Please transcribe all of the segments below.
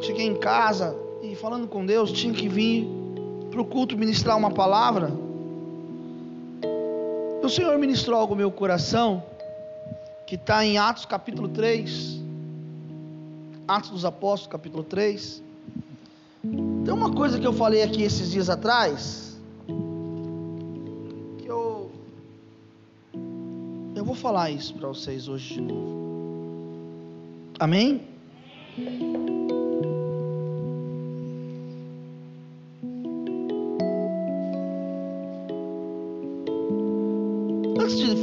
cheguei em casa e falando com Deus, tinha que vir para o culto ministrar uma palavra. O Senhor ministrou algo no meu coração, que está em Atos capítulo 3. Atos dos Apóstolos, capítulo 3. Tem uma coisa que eu falei aqui esses dias atrás, que eu eu vou falar isso para vocês hoje de novo. Amém?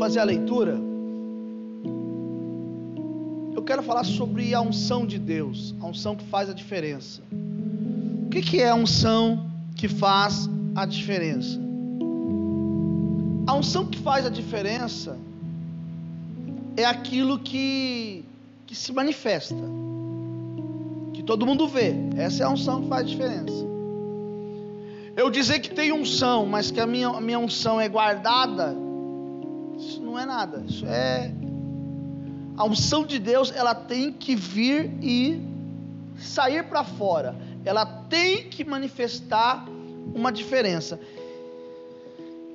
Fazer a leitura, eu quero falar sobre a unção de Deus, a unção que faz a diferença. O que, que é a unção que faz a diferença? A unção que faz a diferença é aquilo que, que se manifesta, que todo mundo vê. Essa é a unção que faz a diferença. Eu dizer que tem unção, mas que a minha, a minha unção é guardada, isso não é nada. Isso é. A unção de Deus, ela tem que vir e sair para fora. Ela tem que manifestar uma diferença.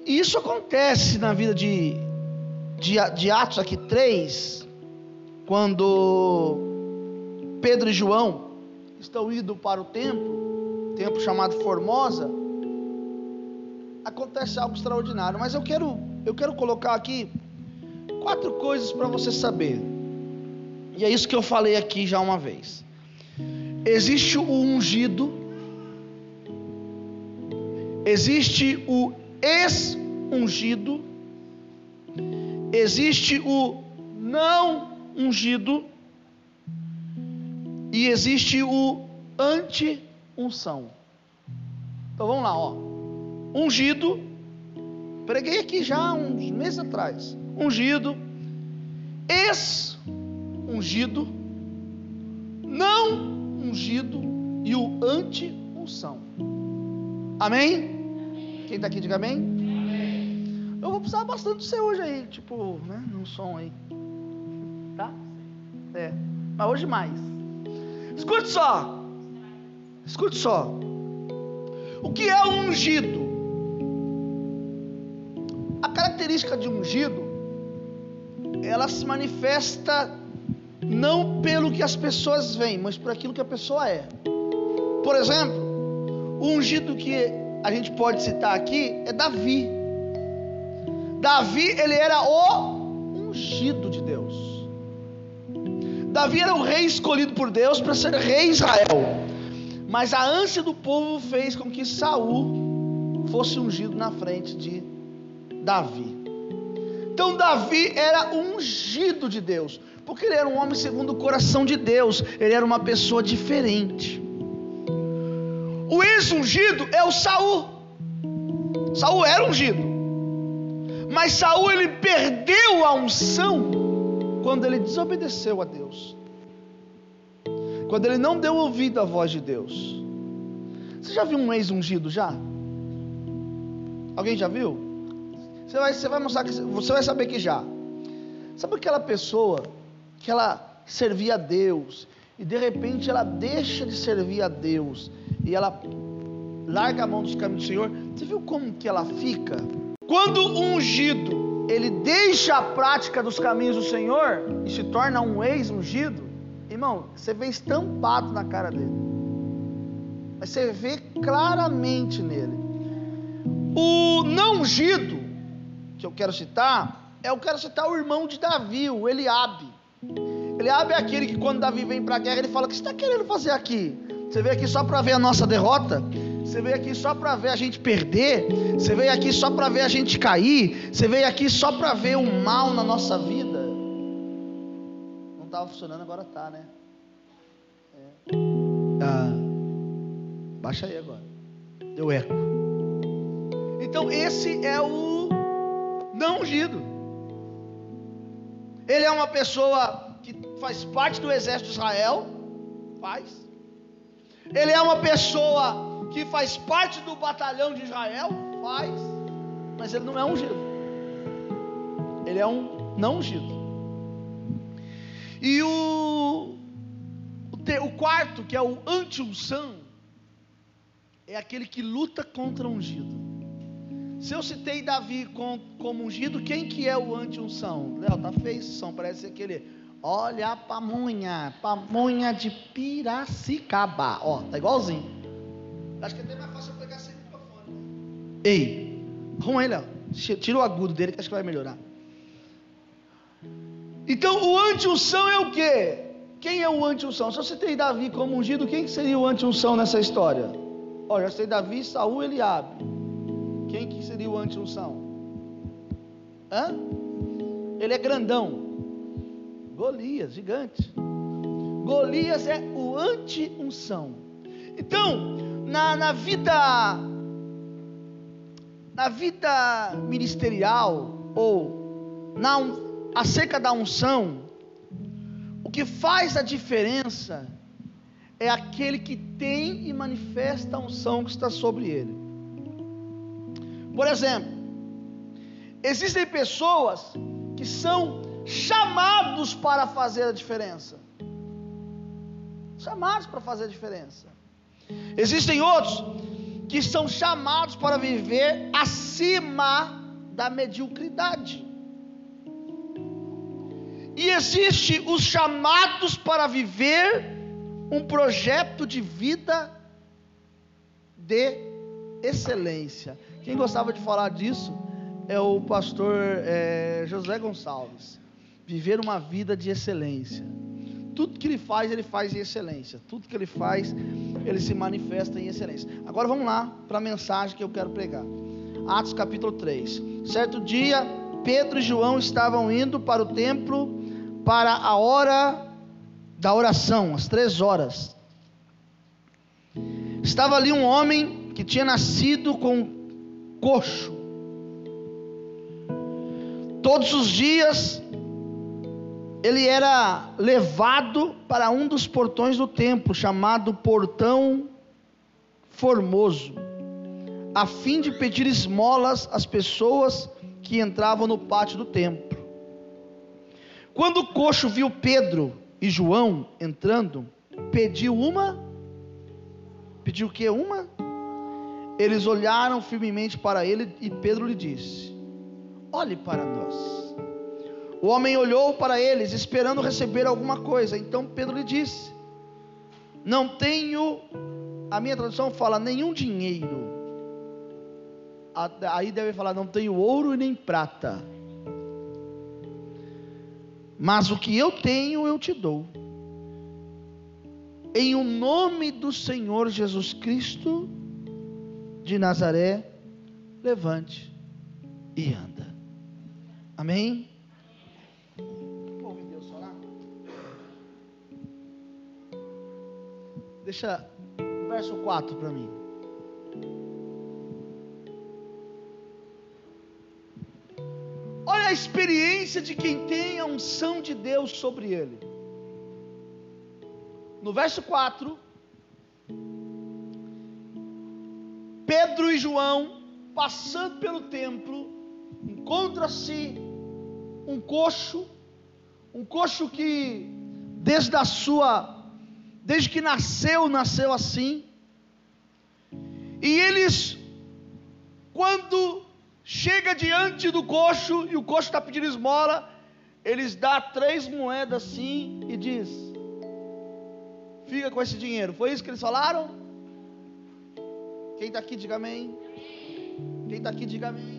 E isso acontece na vida de, de, de Atos aqui 3, quando Pedro e João estão indo para o templo, templo chamado Formosa, acontece algo extraordinário. Mas eu quero, eu quero colocar aqui quatro coisas para você saber. E é isso que eu falei aqui já uma vez. Existe o ungido, existe o ex-ungido, existe o não ungido e existe o anti-unção. Então vamos lá, ó. Ungido, preguei aqui já uns meses atrás. Ungido, ex-ungido, não ungido e o anti-unção. Amém? Quem está aqui, diga amém. amém. Eu vou precisar bastante do seu hoje aí, tipo, né, num som aí. Tá? É. Mas hoje mais. Escute só. Escute só. O que é ungido? Característica de ungido, ela se manifesta não pelo que as pessoas veem, mas por aquilo que a pessoa é. Por exemplo, o ungido que a gente pode citar aqui é Davi. Davi, ele era o ungido de Deus. Davi era o rei escolhido por Deus para ser rei Israel. Mas a ânsia do povo fez com que Saul fosse ungido na frente de Davi. Então Davi era ungido de Deus, porque ele era um homem segundo o coração de Deus, ele era uma pessoa diferente. O ex-ungido é o Saul. Saul era ungido. Mas Saul ele perdeu a unção quando ele desobedeceu a Deus. Quando ele não deu ouvido à voz de Deus. Você já viu um ex-ungido já? Alguém já viu? Você vai, você vai mostrar que você vai saber que já. Sabe aquela pessoa que ela servia a Deus e de repente ela deixa de servir a Deus e ela larga a mão dos caminhos do Senhor? Você viu como que ela fica? Quando o ungido ele deixa a prática dos caminhos do Senhor e se torna um ex-ungido, irmão, você vê estampado na cara dele. Você vê claramente nele. O não ungido, que eu quero citar, é eu quero citar o irmão de Davi, o Eliabe. Eliabe é aquele que quando Davi vem para a guerra, ele fala: O que você está querendo fazer aqui? Você veio aqui só para ver a nossa derrota? Você veio aqui só para ver a gente perder? Você veio aqui só para ver a gente cair? Você veio aqui só para ver o mal na nossa vida? Não estava funcionando, agora tá, né? É. Ah, baixa aí agora. Deu eco. Então esse é o não ungido. Ele é uma pessoa que faz parte do exército de Israel, faz. Ele é uma pessoa que faz parte do batalhão de Israel, faz. Mas ele não é ungido. Ele é um não ungido. E o, o quarto, que é o anti-unção, é aquele que luta contra o ungido. Se eu citei Davi como ungido, quem que é o anti-unção? Léo, tá feição, parece aquele. Olha a pamonha, pamonha de Piracicaba. Ó, tá igualzinho. Acho que é até mais fácil eu pegar sem microfone. Ei, arruma aí, Léo. Tira o agudo dele que acho que vai melhorar. Então, o anti-unção é o quê? Quem é o anti-unção? Se eu citei Davi como ungido, quem seria o anti-unção nessa história? Olha, já sei Davi, Saul, Eliabe. Quem que seria o anti-unção? Hã? Ele é grandão. Golias, gigante. Golias é o anti-unção. Então, na, na vida na vida ministerial ou na acerca da unção, o que faz a diferença é aquele que tem e manifesta a unção que está sobre ele. Por exemplo, existem pessoas que são chamados para fazer a diferença. Chamados para fazer a diferença. Existem outros que são chamados para viver acima da mediocridade. E existe os chamados para viver um projeto de vida de excelência. Quem gostava de falar disso é o pastor é, José Gonçalves. Viver uma vida de excelência. Tudo que ele faz, ele faz em excelência. Tudo que ele faz, ele se manifesta em excelência. Agora vamos lá para a mensagem que eu quero pregar. Atos capítulo 3. Certo dia, Pedro e João estavam indo para o templo para a hora da oração, às três horas. Estava ali um homem que tinha nascido com coxo. Todos os dias ele era levado para um dos portões do templo, chamado Portão Formoso, a fim de pedir esmolas às pessoas que entravam no pátio do templo. Quando o coxo viu Pedro e João entrando, pediu uma. Pediu o que? Uma? Eles olharam firmemente para ele e Pedro lhe disse: Olhe para nós. O homem olhou para eles, esperando receber alguma coisa. Então Pedro lhe disse: Não tenho. A minha tradução fala nenhum dinheiro. Aí deve falar: Não tenho ouro e nem prata mas o que eu tenho eu te dou. Em o nome do Senhor Jesus Cristo de Nazaré, levante e anda. Amém? Deixa o verso 4 para mim. Olha a experiência de quem tem a unção de Deus sobre ele. No verso 4, Pedro e João, passando pelo templo, encontra-se um coxo, um coxo que desde a sua, desde que nasceu, nasceu assim. E eles, quando chega diante do coxo e o coxo está pedindo esmola, eles dá três moedas assim e diz: Fica com esse dinheiro. Foi isso que eles falaram? Quem está aqui, diga amém. Quem está aqui, diga amém.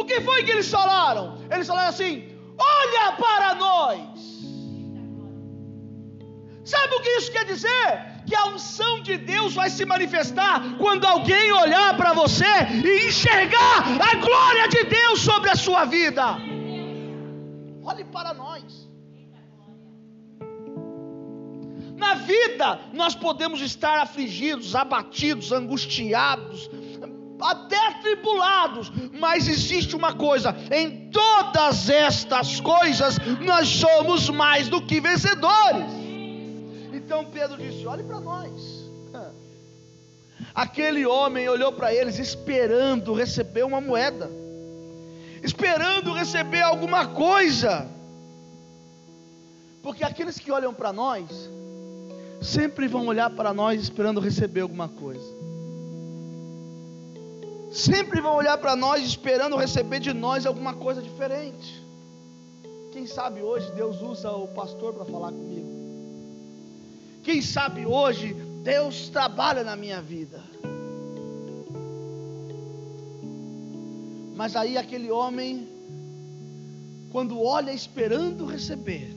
O que foi que eles falaram? Eles falaram assim: Olha para nós. Sabe o que isso quer dizer? que a unção de Deus vai se manifestar quando alguém olhar para você e enxergar a glória de Deus sobre a sua vida. Olhe para nós. Vida, nós podemos estar afligidos, abatidos, angustiados, até atribulados, mas existe uma coisa: em todas estas coisas, nós somos mais do que vencedores. Então Pedro disse: olhe para nós. Aquele homem olhou para eles esperando receber uma moeda, esperando receber alguma coisa, Porque aqueles que olham para nós, sempre vão olhar para nós esperando receber alguma coisa. Sempre vão olhar para nós esperando receber de nós alguma coisa diferente. Quem sabe hoje Deus usa o pastor para falar comigo. Quem sabe hoje Deus trabalha na minha vida. Mas aí aquele homem, quando olha esperando receber,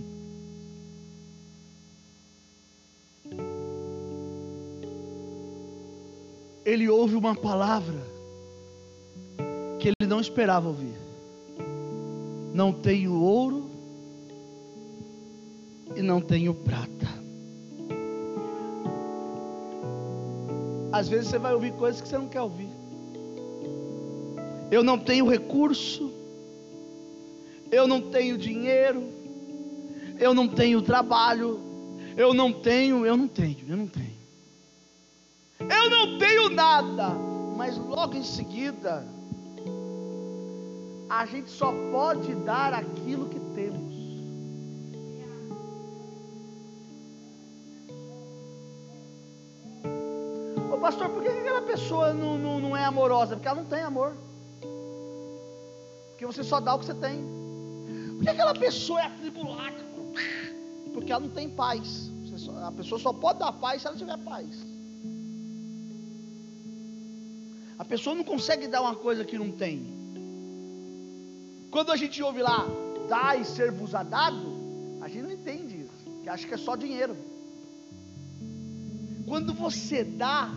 ele ouve uma palavra que ele não esperava ouvir. Não tenho ouro e não tenho prata. Às vezes você vai ouvir coisas que você não quer ouvir. Eu não tenho recurso, eu não tenho dinheiro, eu não tenho trabalho, eu não tenho, eu não tenho, eu não tenho. Eu não tenho nada, mas logo em seguida, a gente só pode dar aquilo que temos. Ô pastor, por que aquela pessoa não, não, não é amorosa? Porque ela não tem amor. Porque você só dá o que você tem. Por que aquela pessoa é atribulada? Porque ela não tem paz. Só, a pessoa só pode dar paz se ela tiver paz. Pessoa não consegue dar uma coisa que não tem. Quando a gente ouve lá, dá e ser vos a dado, a gente não entende isso, que acha que é só dinheiro. Quando você dá,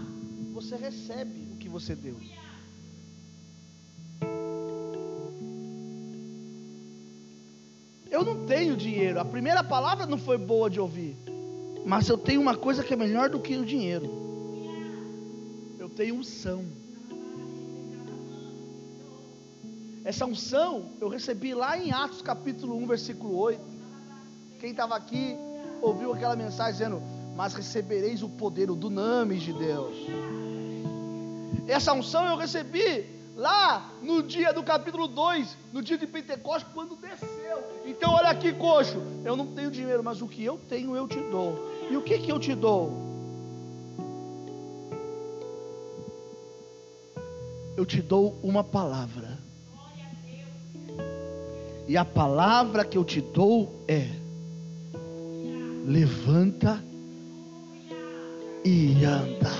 você recebe o que você deu. Eu não tenho dinheiro, a primeira palavra não foi boa de ouvir, mas eu tenho uma coisa que é melhor do que o dinheiro. Eu tenho unção. Essa unção eu recebi lá em Atos capítulo 1, versículo 8. Quem estava aqui ouviu aquela mensagem dizendo: Mas recebereis o poder, o dunamis de Deus. Essa unção eu recebi lá no dia do capítulo 2, no dia de Pentecostes, quando desceu. Então, olha aqui, coxo. Eu não tenho dinheiro, mas o que eu tenho eu te dou. E o que, que eu te dou? Eu te dou uma palavra. E a palavra que eu te dou é: levanta e anda.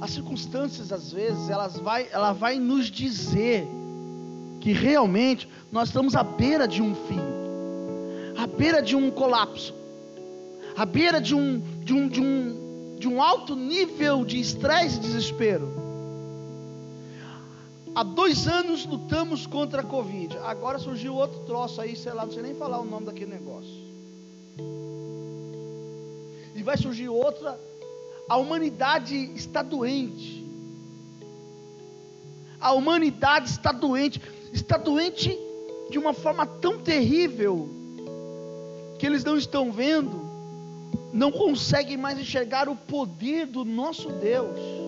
As circunstâncias às vezes elas vai, ela vai nos dizer que realmente nós estamos à beira de um fim, à beira de um colapso, à beira de um de um de um, de um alto nível de estresse e desespero. Há dois anos lutamos contra a Covid. Agora surgiu outro troço aí, sei lá, não sei nem falar o nome daquele negócio. E vai surgir outra. A humanidade está doente. A humanidade está doente. Está doente de uma forma tão terrível que eles não estão vendo, não conseguem mais enxergar o poder do nosso Deus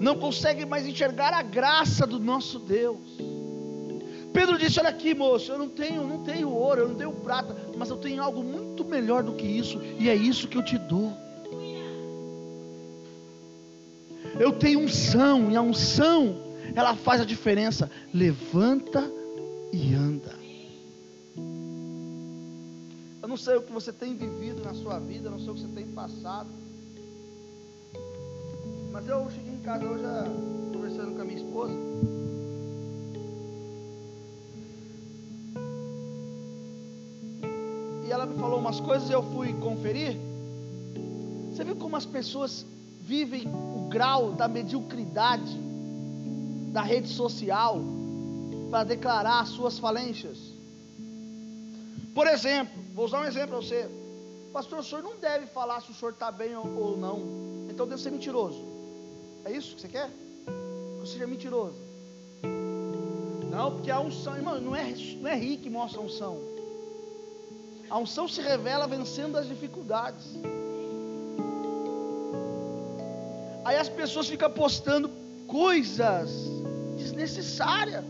não consegue mais enxergar a graça do nosso Deus. Pedro disse: Olha aqui, moço, eu não tenho, não tenho ouro, eu não tenho prata, mas eu tenho algo muito melhor do que isso, e é isso que eu te dou. Eu tenho unção, e a unção, ela faz a diferença. Levanta e anda. Eu não sei o que você tem vivido na sua vida, não sei o que você tem passado. Mas eu casa hoje conversando com a minha esposa. E ela me falou umas coisas eu fui conferir. Você viu como as pessoas vivem o grau da mediocridade da rede social para declarar as suas falências? Por exemplo, vou usar um exemplo para você. Pastor, o senhor não deve falar se o senhor está bem ou não. Então deve ser mentiroso. É isso que você quer? Que você seja mentiroso. Não, porque a unção, irmão, não é, não é rir que mostra a unção. A unção se revela vencendo as dificuldades. Aí as pessoas ficam postando coisas desnecessárias.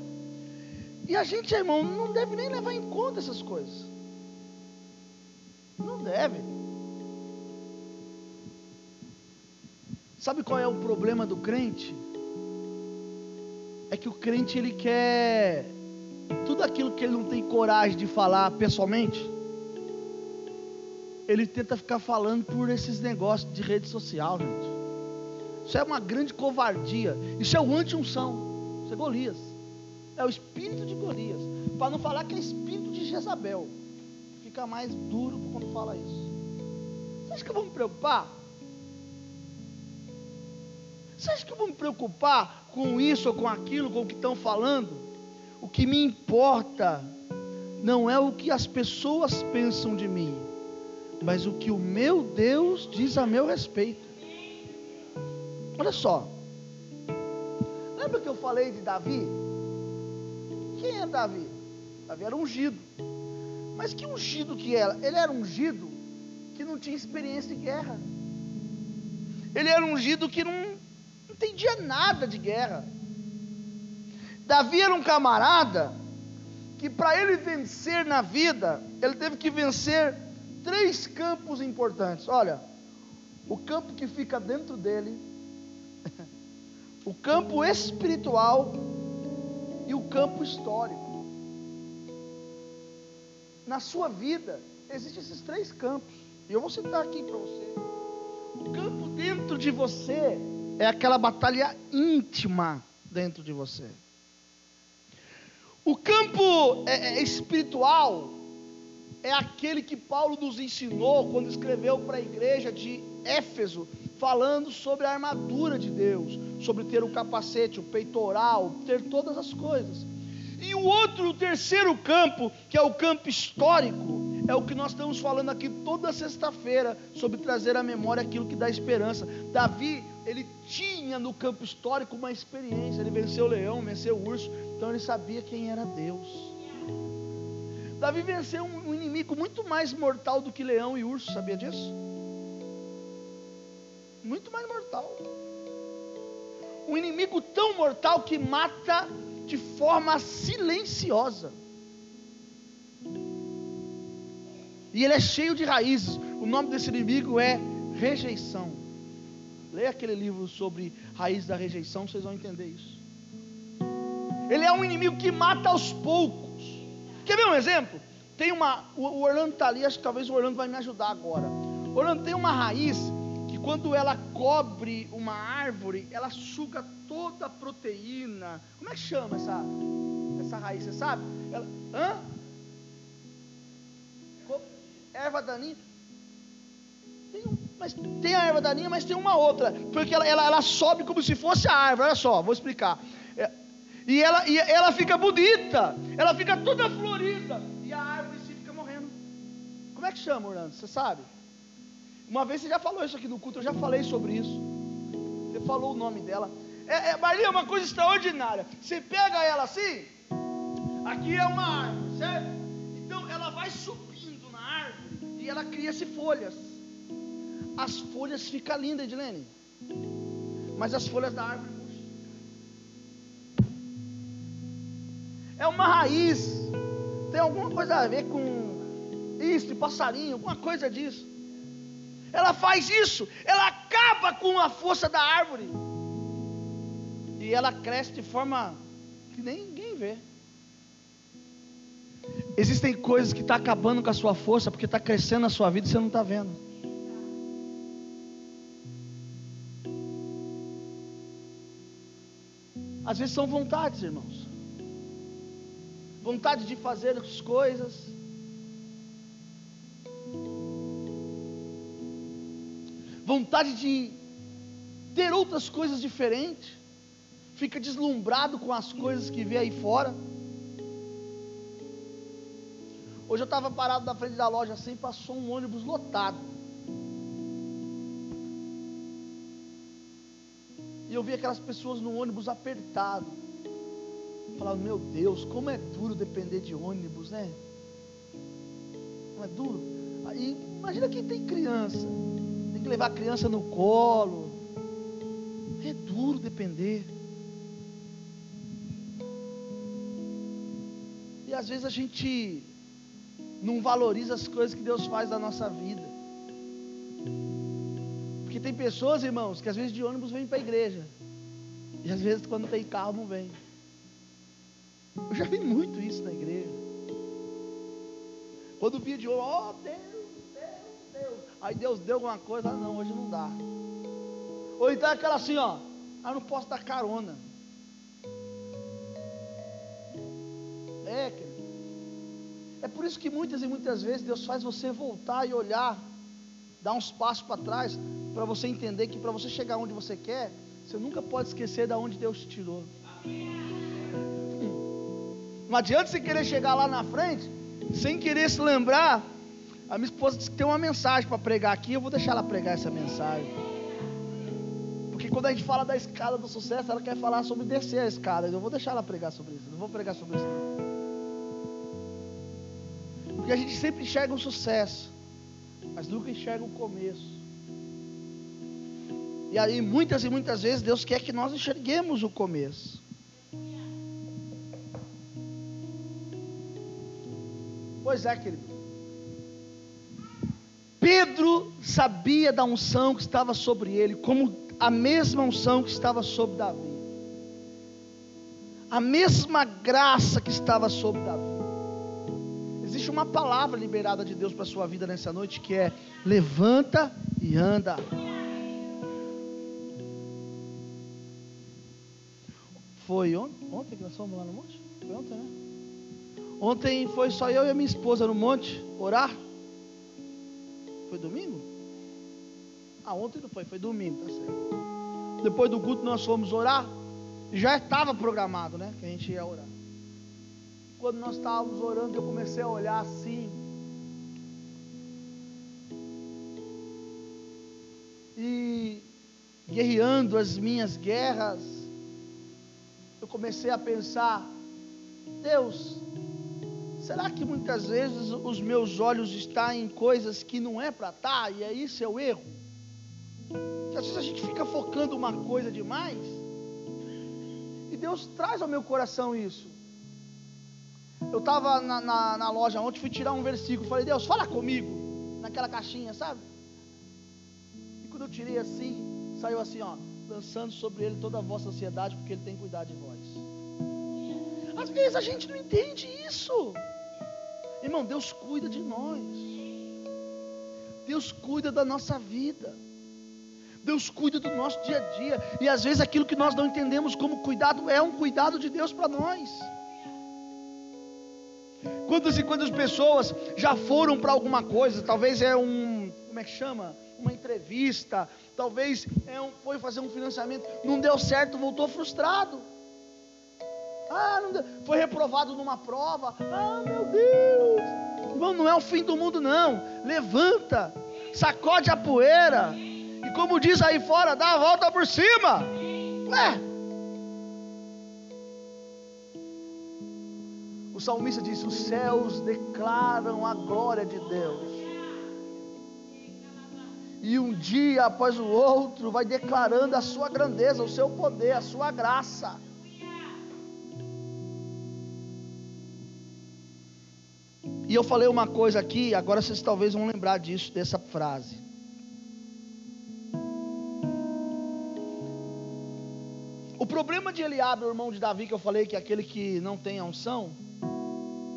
E a gente, irmão, não deve nem levar em conta essas coisas. Não deve. Sabe qual é o problema do crente? É que o crente ele quer tudo aquilo que ele não tem coragem de falar pessoalmente, ele tenta ficar falando por esses negócios de rede social, gente. Isso é uma grande covardia. Isso é o anti-unção. Isso é Golias. É o espírito de Golias. Para não falar que é espírito de Jezabel. Fica mais duro quando fala isso. Você acha que eu vou me preocupar? Você acha que eu vou me preocupar com isso ou com aquilo, com o que estão falando? O que me importa não é o que as pessoas pensam de mim, mas o que o meu Deus diz a meu respeito. Olha só. Lembra que eu falei de Davi? Quem é Davi? Davi era ungido. Mas que ungido que era? Ele era ungido que não tinha experiência de guerra. Ele era ungido que não, entendia nada de guerra. Davi era um camarada que para ele vencer na vida, ele teve que vencer três campos importantes. Olha, o campo que fica dentro dele, o campo espiritual e o campo histórico. Na sua vida, existem esses três campos. E eu vou citar aqui para você. O campo dentro de você é aquela batalha íntima dentro de você. O campo é, é, espiritual é aquele que Paulo nos ensinou quando escreveu para a igreja de Éfeso, falando sobre a armadura de Deus, sobre ter o capacete, o peitoral, ter todas as coisas. E o outro, o terceiro campo, que é o campo histórico, é o que nós estamos falando aqui toda sexta-feira, sobre trazer à memória aquilo que dá esperança. Davi, ele tinha no campo histórico uma experiência, ele venceu o leão, venceu o urso, então ele sabia quem era Deus. Davi venceu um inimigo muito mais mortal do que leão e urso, sabia disso? Muito mais mortal. Um inimigo tão mortal que mata de forma silenciosa. E ele é cheio de raízes. O nome desse inimigo é rejeição. Leia aquele livro sobre raiz da rejeição, vocês vão entender isso. Ele é um inimigo que mata aos poucos. Quer ver um exemplo? Tem uma. O Orlando está ali, acho que talvez o Orlando vai me ajudar agora. Orlando tem uma raiz que quando ela cobre uma árvore, ela suga toda a proteína. Como é que chama essa, essa raiz? Você sabe? Ela, hã? Erva daninha. Tem um, mas tem a erva daninha, mas tem uma outra. Porque ela, ela, ela sobe como se fosse a árvore. Olha só, vou explicar. É, e ela, e ela fica bonita, ela fica toda florida, e a árvore se fica morrendo. Como é que chama, Orlando? Você sabe? Uma vez você já falou isso aqui no culto, eu já falei sobre isso. Você falou o nome dela. É, é, Maria é uma coisa extraordinária. Você pega ela assim, aqui é uma árvore, certo? Então ela vai subindo na árvore e ela cria-se folhas. As folhas ficam lindas, Edilene. Mas as folhas da árvore é uma raiz, tem alguma coisa a ver com isso, passarinho, alguma coisa disso. Ela faz isso, ela acaba com a força da árvore. E ela cresce de forma que ninguém vê. Existem coisas que estão tá acabando com a sua força porque está crescendo na sua vida e você não está vendo. Às vezes são vontades, irmãos vontade de fazer as coisas. Vontade de ter outras coisas diferentes. Fica deslumbrado com as coisas que vê aí fora. Hoje eu estava parado na frente da loja assim, passou um ônibus lotado. Eu vi aquelas pessoas no ônibus apertado. Falava, meu Deus, como é duro depender de ônibus, né? Não é duro? Aí, imagina quem tem criança, tem que levar a criança no colo. É duro depender. às vezes a gente não valoriza as coisas que Deus faz na nossa vida. Porque tem pessoas, irmãos, que às vezes de ônibus vêm para a igreja. E às vezes quando tem carro não vem. Eu já vi muito isso na igreja. Quando via de ônibus, oh Deus, Deus, Deus. Aí Deus deu alguma coisa, ah, não, hoje não dá. Ou então aquela assim, ó, ah, não posso dar carona. É, querido. É por isso que muitas e muitas vezes Deus faz você voltar e olhar, dar uns passos para trás, para você entender que para você chegar onde você quer, você nunca pode esquecer de onde Deus te tirou. Não adianta você querer chegar lá na frente sem querer se lembrar. A minha esposa disse que tem uma mensagem para pregar aqui, eu vou deixar ela pregar essa mensagem. Porque quando a gente fala da escada do sucesso, ela quer falar sobre descer a escada. Eu vou deixar ela pregar sobre isso. Não vou pregar sobre isso. Porque a gente sempre enxerga o sucesso, mas nunca enxerga o começo. E aí muitas e muitas vezes Deus quer que nós enxerguemos o começo. Pois é, querido. Pedro sabia da unção que estava sobre ele, como a mesma unção que estava sobre Davi, a mesma graça que estava sobre Davi. Existe uma palavra liberada de Deus para a sua vida nessa noite que é: levanta e anda. Foi ontem, que nós fomos lá no monte? Foi ontem, né? Ontem foi só eu e a minha esposa no monte orar. Foi domingo? Ah, ontem não foi, foi domingo, tá certo. Depois do culto nós fomos orar. Já estava programado, né? Que a gente ia orar. Quando nós estávamos orando, eu comecei a olhar assim. E guerreando as minhas guerras, eu comecei a pensar: Deus, será que muitas vezes os meus olhos estão em coisas que não é para estar, tá, e é isso é o erro? às vezes a gente fica focando uma coisa demais. E Deus traz ao meu coração isso. Eu estava na, na, na, loja ontem, fui tirar um versículo. Falei, Deus, fala comigo. Naquela caixinha, sabe? E quando eu tirei assim, saiu assim, ó. Lançando sobre ele toda a vossa ansiedade, porque ele tem cuidado de vós. Às vezes a gente não entende isso. Irmão, Deus cuida de nós. Deus cuida da nossa vida. Deus cuida do nosso dia a dia. E às vezes aquilo que nós não entendemos como cuidado é um cuidado de Deus para nós. Quantas e quantas pessoas já foram para alguma coisa, talvez é um, como é que chama? Uma entrevista, talvez é um, foi fazer um financiamento, não deu certo, voltou frustrado. Ah, foi reprovado numa prova. Ah, meu Deus! Irmão, não é o fim do mundo, não. Levanta, sacode a poeira e como diz aí fora, dá a volta por cima. Ué. O salmista diz: Os céus declaram a glória de Deus. E um dia após o outro vai declarando a sua grandeza, o seu poder, a sua graça. E eu falei uma coisa aqui, agora vocês talvez vão lembrar disso, dessa frase. O problema de Eliabe, o irmão de Davi, que eu falei que é aquele que não tem a unção,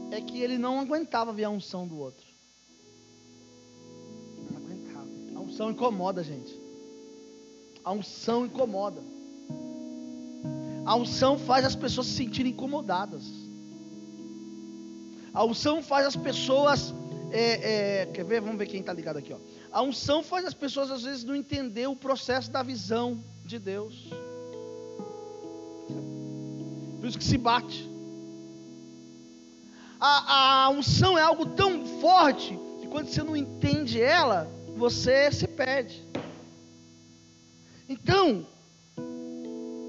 é que ele não aguentava ver a unção do outro. Unção incomoda, gente. A unção incomoda. A unção faz as pessoas se sentirem incomodadas. A unção faz as pessoas. É, é, quer ver? Vamos ver quem está ligado aqui. Ó. A unção faz as pessoas às vezes não entender o processo da visão de Deus isso que se bate. A, a unção é algo tão forte que quando você não entende ela, você se perde. Então,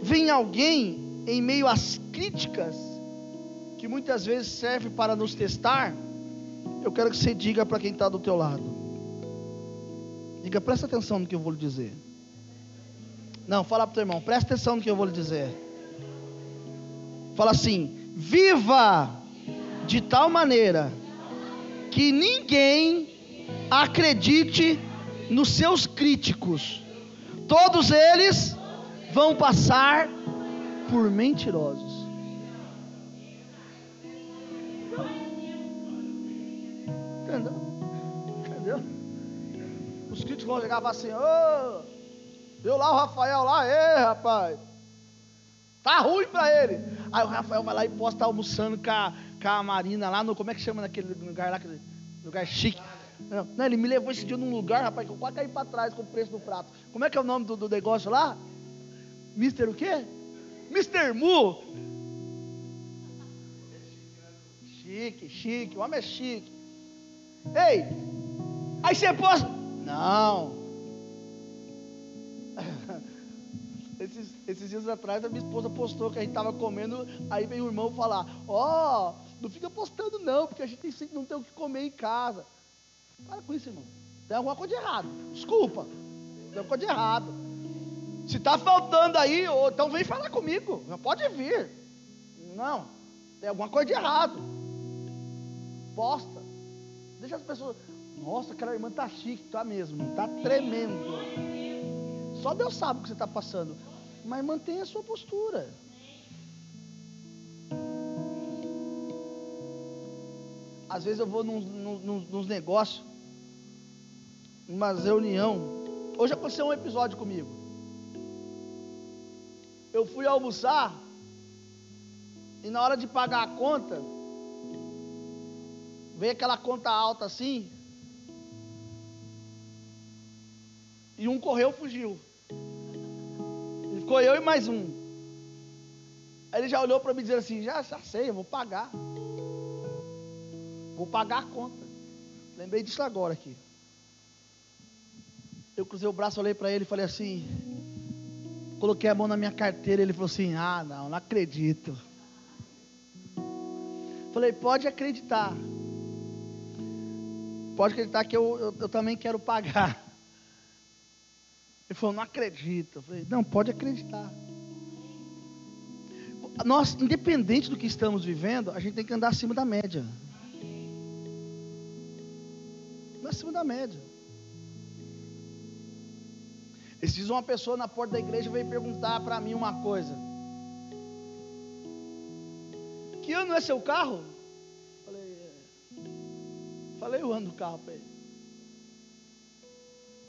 vem alguém em meio às críticas, que muitas vezes serve para nos testar, eu quero que você diga para quem está do teu lado. Diga, presta atenção no que eu vou lhe dizer. Não, fala para o teu irmão, presta atenção no que eu vou lhe dizer. Fala assim: viva de tal maneira que ninguém acredite nos seus críticos. Todos eles vão passar por mentirosos. Entendeu? Entendeu? Os críticos vão chegar e falar assim: oh, viu lá o Rafael lá, ei rapaz, tá ruim para ele. Aí o Rafael vai lá e posta almoçando com a, com a Marina lá no. Como é que chama naquele lugar lá? Lugar chique. Não, não, ele me levou esse dia num lugar, rapaz, que eu quase caí para trás com o preço do prato. Como é que é o nome do, do negócio lá? Mister o quê? Mister Mu. Chique, chique, o homem é chique. Ei, aí você posta. Não. Esses, esses, dias atrás a minha esposa postou que a gente estava comendo, aí veio o irmão falar, ó, oh, não fica postando não, porque a gente não tem o que comer em casa. Para com isso, irmão. Tem alguma coisa de errado. Desculpa. Tem alguma coisa de errado. Se está faltando aí, então vem falar comigo. Pode vir. Não. Tem alguma coisa de errado. Posta. Deixa as pessoas. Nossa, aquela irmã tá chique, tá mesmo, tá tremendo. Só Deus sabe o que você está passando. Mas mantenha a sua postura. Às vezes eu vou nos, nos, nos negócios, numa reunião. Hoje aconteceu um episódio comigo. Eu fui almoçar e na hora de pagar a conta, veio aquela conta alta assim. E um correu, fugiu. E ficou eu e mais um. Aí ele já olhou para mim dizer assim: já, já sei, eu vou pagar. Vou pagar a conta. Lembrei disso agora aqui. Eu cruzei o braço, olhei para ele e falei assim. Coloquei a mão na minha carteira. Ele falou assim: Ah, não, não acredito. Falei: Pode acreditar. Pode acreditar que eu, eu, eu também quero pagar. Ele falou: Não acredito. Falei: Não, pode acreditar. Nós, independente do que estamos vivendo, a gente tem que andar acima da média. acima da média. Esses dias uma pessoa na porta da igreja veio perguntar para mim uma coisa. Que ano é seu carro? Falei, é. falei o ano do carro para ele.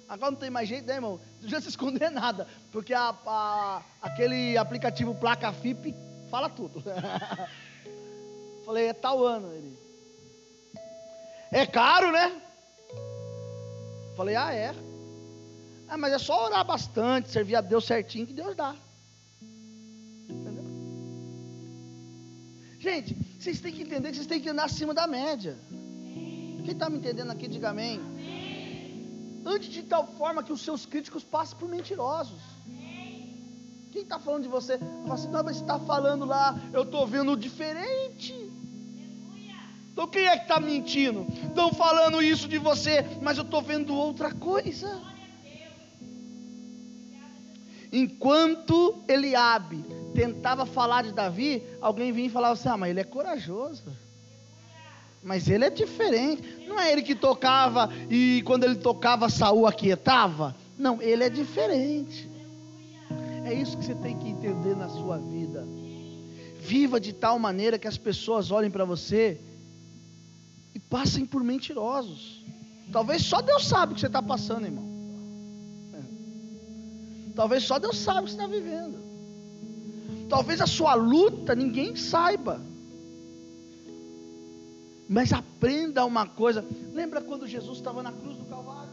Agora não tem mais jeito, né, irmão? Não precisa se esconder nada, porque a, a, aquele aplicativo placa FIP fala tudo. Falei, é tal ano ele. É caro, né? Falei, ah, é. Ah, mas é só orar bastante, servir a Deus certinho que Deus dá. Entendeu? Gente, vocês têm que entender que vocês têm que andar acima da média. Quem está me entendendo aqui, diga amém. Antes de tal forma que os seus críticos passem por mentirosos. Quem está falando de você? Fala assim, não, mas você está falando lá, eu estou vendo diferente. Então quem é que está mentindo? Estão falando isso de você, mas eu estou vendo outra coisa. Enquanto Eliabe tentava falar de Davi, alguém vinha e falava assim: Ah, mas ele é corajoso. Mas ele é diferente. Não é ele que tocava e quando ele tocava, Saul aquietava. Não, ele é diferente. É isso que você tem que entender na sua vida. Viva de tal maneira que as pessoas olhem para você e passem por mentirosos. Talvez só Deus sabe o que você está passando, irmão. Talvez só Deus sabe o que você está vivendo. Talvez a sua luta ninguém saiba. Mas aprenda uma coisa. Lembra quando Jesus estava na cruz do Calvário?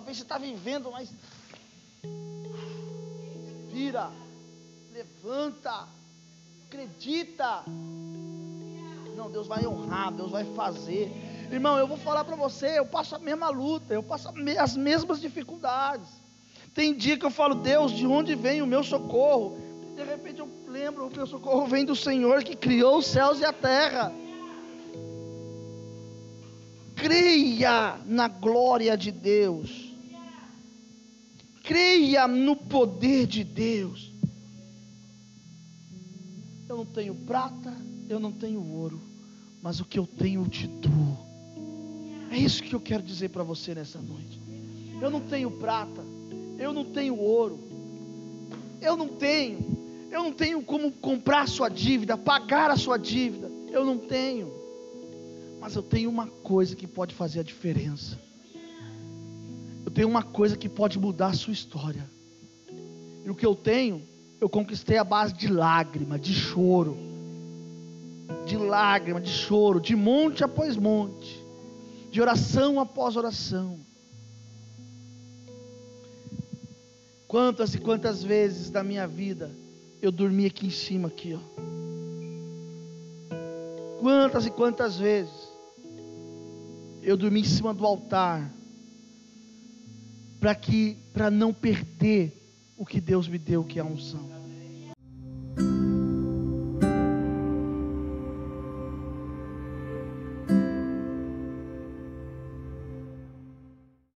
Talvez você está vivendo, mas. Vira. levanta, acredita. Não, Deus vai honrar, Deus vai fazer. Irmão, eu vou falar para você, eu passo a mesma luta, eu passo as mesmas dificuldades. Tem dia que eu falo, Deus, de onde vem o meu socorro? De repente eu lembro, o meu socorro vem do Senhor que criou os céus e a terra. Creia na glória de Deus. Creia no poder de Deus. Eu não tenho prata, eu não tenho ouro, mas o que eu tenho eu te dou. É isso que eu quero dizer para você nessa noite. Eu não tenho prata, eu não tenho ouro, eu não tenho, eu não tenho como comprar a sua dívida, pagar a sua dívida, eu não tenho. Mas eu tenho uma coisa que pode fazer a diferença. Eu tenho uma coisa que pode mudar a sua história. E o que eu tenho, eu conquistei a base de lágrima, de choro. De lágrima, de choro, de monte após monte, de oração após oração. Quantas e quantas vezes da minha vida eu dormi aqui em cima aqui, ó. Quantas e quantas vezes eu dormi em cima do altar para que para não perder o que Deus me deu, que é a unção.